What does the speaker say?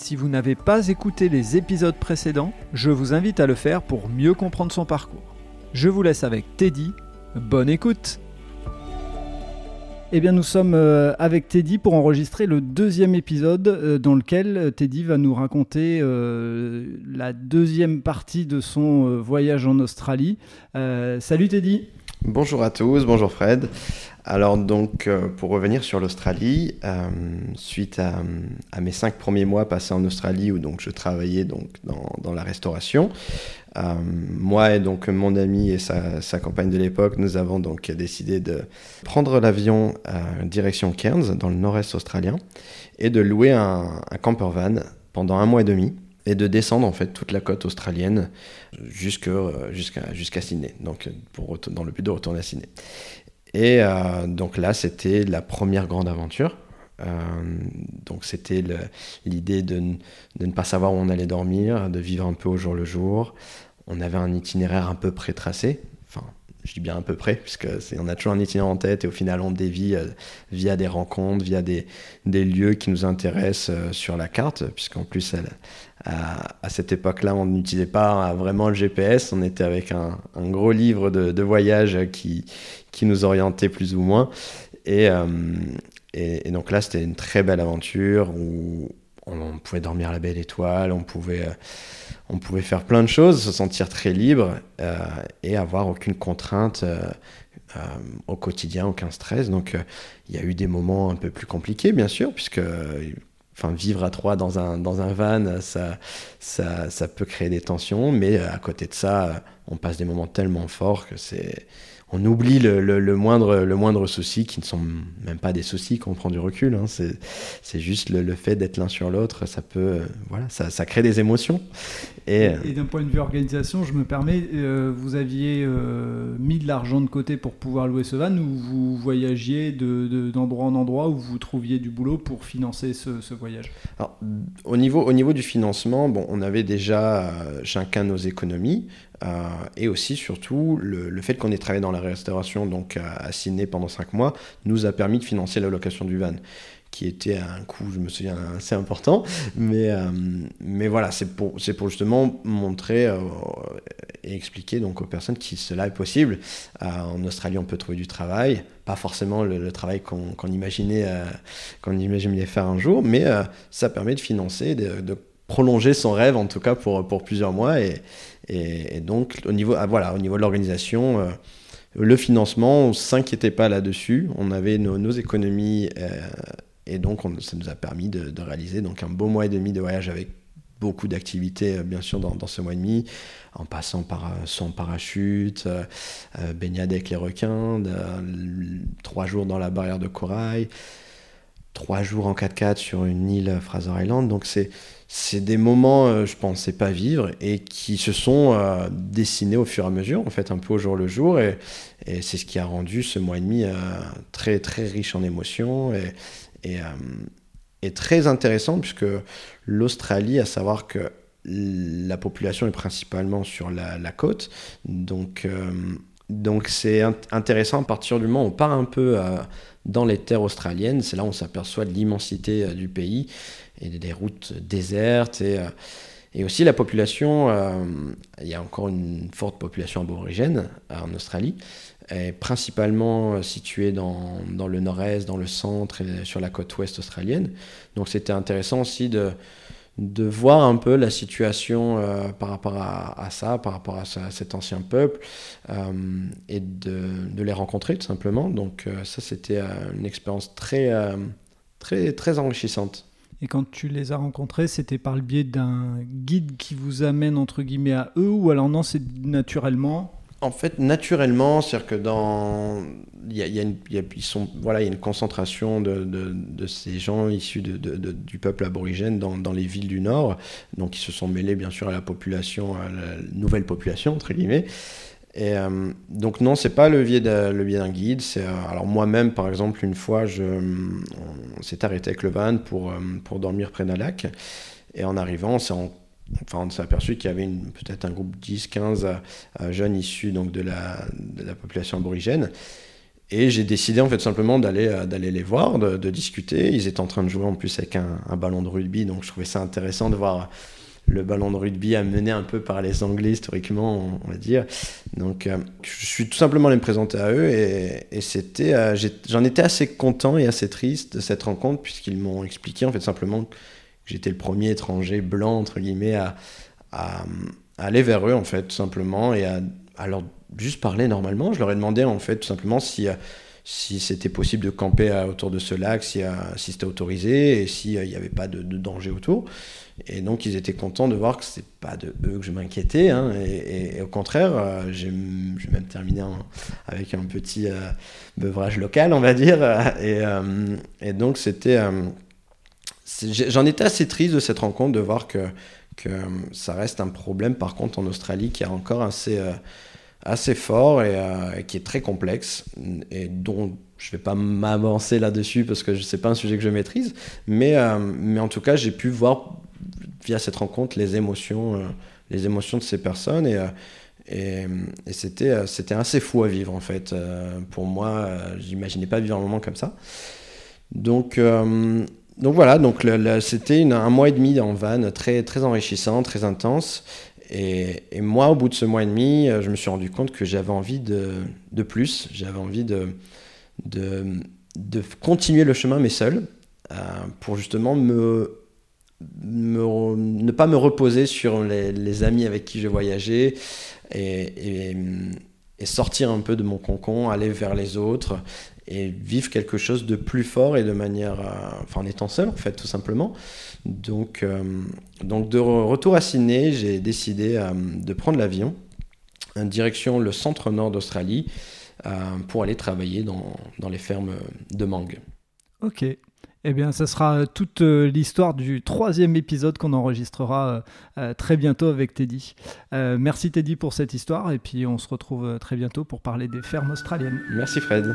Si vous n'avez pas écouté les épisodes précédents, je vous invite à le faire pour mieux comprendre son parcours. Je vous laisse avec Teddy. Bonne écoute eh bien, nous sommes euh, avec Teddy pour enregistrer le deuxième épisode euh, dans lequel euh, Teddy va nous raconter la deuxième partie de son voyage en Australie. salut Teddy. Bonjour à tous, bonjour Fred. Alors donc, pour revenir sur l'Australie, suite à, mes cinq premiers mois passés en Australie où donc je travaillais donc dans, la restauration, euh, moi et donc mon ami et sa, compagne de l'époque, nous avons donc décidé de prendre l'avion euh, direction Cairns, dans le nord-est australien, et de louer un, camper van pendant un mois et demi et de descendre en fait toute la côte australienne jusqu'à jusqu'à Sydney, donc pour, dans le but de retourner à Sydney. Et euh, donc là, c'était la première grande aventure. Euh, donc c'était l'idée de, de, ne pas savoir où on allait dormir, de vivre un peu au jour le jour. On avait un itinéraire un peu pré-tracé. Enfin, je dis bien un peu près, puisque on a toujours un itinéraire en tête et au final on dévie euh, via des rencontres, via des, lieux qui nous intéressent euh, sur la carte, puisqu'en plus à, à, cette époque-là on n'utilisait pas vraiment le GPS, on était avec un, gros livre de, voyage qui, qui nous orientait plus ou moins. Et, donc là, c'était une très belle aventure où on, pouvait dormir à la belle étoile, on pouvait, euh, on pouvait faire plein de choses, se sentir très libre euh, et avoir aucune contrainte euh, au quotidien, aucun stress. Donc il y a eu des moments un peu plus compliqués, bien sûr, puisque vivre à trois dans un, dans un van, ça, ça, ça peut créer des tensions, mais à côté de ça, on passe des moments tellement forts que c'est on oublie le, moindre, le moindre souci, qui ne sont même pas des soucis quand on prend du recul. Hein. C'est juste le, fait d'être l'un sur l'autre, ça peut, euh, voilà, ça, crée des émotions. Et, euh, d'un point de vue organisation, je me permets, euh, vous aviez mis de l'argent de côté pour pouvoir louer ce van ou vous voyagiez d'endroit en endroit où vous trouviez du boulot pour financer ce, voyage? Au, niveau, au niveau du financement, bon, on avait déjà chacun nos économies. Euh, et aussi, surtout, le, fait qu'on ait travaillé dans la restauration donc à, Sydney pendant 5 mois nous a permis de financer la location du van qui était un coût, je me souviens, assez important. Mais, euh, mais voilà, c'est pour, pour justement montrer euh, et expliquer donc aux personnes que cela est possible. en Australie, on peut trouver du travail, pas forcément le, travail qu'on imaginait, qu'on imaginait faire un jour, mais ça permet de financer, de, prolonger son rêve, en tout cas pour, pour plusieurs mois. Et, et, donc, au niveau, ah, voilà, au niveau de l'organisation, euh, le financement, on ne s'inquiétait pas là-dessus. On avait nos, économies euh, et donc ça nous a permis de, réaliser donc un beau mois et demi de voyage avec beaucoup d'activités, euh, bien sûr, dans, ce mois et demi, en passant par son parachute, baignade avec les requins, trois jours dans la barrière de corail, trois jours en 4x4 sur une île Fraser Island. Donc c'est c'est des moments, euh, je pensais pas vivre et qui se sont euh, dessinés au fur et à mesure, en fait, un peu au jour le jour. Et, c'est ce qui a rendu ce mois et demi euh, très, très riche en émotions et, et, très intéressant, puisque l'Australie, à savoir que la population est principalement sur la, la côte, donc. Donc c'est intéressant à partir du moment où on part un peu dans les terres australiennes, c'est là où on s'aperçoit de l'immensité du pays et des routes désertes et, euh, aussi la population, euh, il y a encore une forte population aborigène euh, en Australie, principalement située dans, dans le nord-est, dans le centre et sur la côte ouest australienne. Donc c'était intéressant aussi de, de voir un peu la situation par rapport à, ça, par rapport à, cet ancien peuple, et de, les rencontrer tout simplement. Donc ça, c'était une expérience très, très, très enrichissante. Et quand tu les as rencontrés, c'était par le biais d'un guide qui vous amène entre guillemets à eux ou alors non, c'est naturellement en fait, naturellement, c'est-à-dire que dans. Il y a, une, ils sont, voilà, il y a une concentration de, de, ces gens issus de, du peuple aborigène dans, dans, les villes du Nord, donc ils se sont mêlés bien sûr à la population, à la nouvelle population, entre guillemets. Et euh, donc non, c'est pas le biais d'un guide. Euh, alors moi-même, par exemple, une fois, je, on s'est arrêté avec le van pour, euh, pour dormir près d'un lac. Et en arrivant, on s'est Enfin, on s'est aperçu qu'il y avait peut-être un groupe 10-15 jeunes issus donc, de, la, population aborigène. Et j'ai décidé en fait simplement d'aller d'aller les voir, de, discuter. Ils étaient en train de jouer en plus avec un, ballon de rugby, donc je trouvais ça intéressant de voir le ballon de rugby amené un peu par les Anglais historiquement, on va dire. Donc, euh, je suis tout simplement allé me présenter à eux et, c'était, euh, j'en étais assez content et assez triste de cette rencontre puisqu'ils m'ont expliqué en fait simplement j'étais le premier étranger blanc entre guillemets à, aller vers eux en fait tout simplement et à, leur juste parler normalement. Je leur ai demandé en fait tout simplement si euh, si c'était possible de camper autour de ce lac, si, si c'était autorisé et s'il n'y avait pas de, danger autour. Et donc, ils étaient contents de voir que c'est pas de eux que je m'inquiétais. Hein, et, au contraire, euh, j'ai même terminé avec un petit euh, beuvrage local, on va dire. Euh, et donc, c'était. J'en étais assez triste de cette rencontre, de voir que, que ça reste un problème, par contre, en Australie, qui est encore assez, assez fort et qui est très complexe, et dont je ne vais pas m'avancer là-dessus parce que ce n'est pas un sujet que je maîtrise, mais, mais en tout cas, j'ai pu voir via cette rencontre les émotions, euh, les émotions de ces personnes. Et, euh, et, c'était, euh, c'était assez fou à vivre en fait. pour moi, j'imaginais pas vivre un moment comme ça. Donc, donc voilà, donc c'était un mois et demi en van, très, très enrichissant, très intense. Et, moi, au bout de ce mois et demi, je me suis rendu compte que j'avais envie de, plus. J'avais envie de, de, continuer le chemin, mais seul, pour justement me ne pas me reposer sur les, amis avec qui je voyageais et, et, sortir un peu de mon concon, aller vers les autres et vivre quelque chose de plus fort et de manière, euh, enfin en étant seul en fait tout simplement. Donc, euh, donc de retour à Sydney, j'ai décidé euh, de prendre l'avion en direction le centre nord d'Australie pour aller travailler dans, dans les fermes de mangue. Ok, eh bien, ce sera toute l'histoire du troisième épisode qu'on enregistrera très bientôt avec Teddy. merci Teddy pour cette histoire et puis on se retrouve très bientôt pour parler des fermes australiennes. Merci Fred.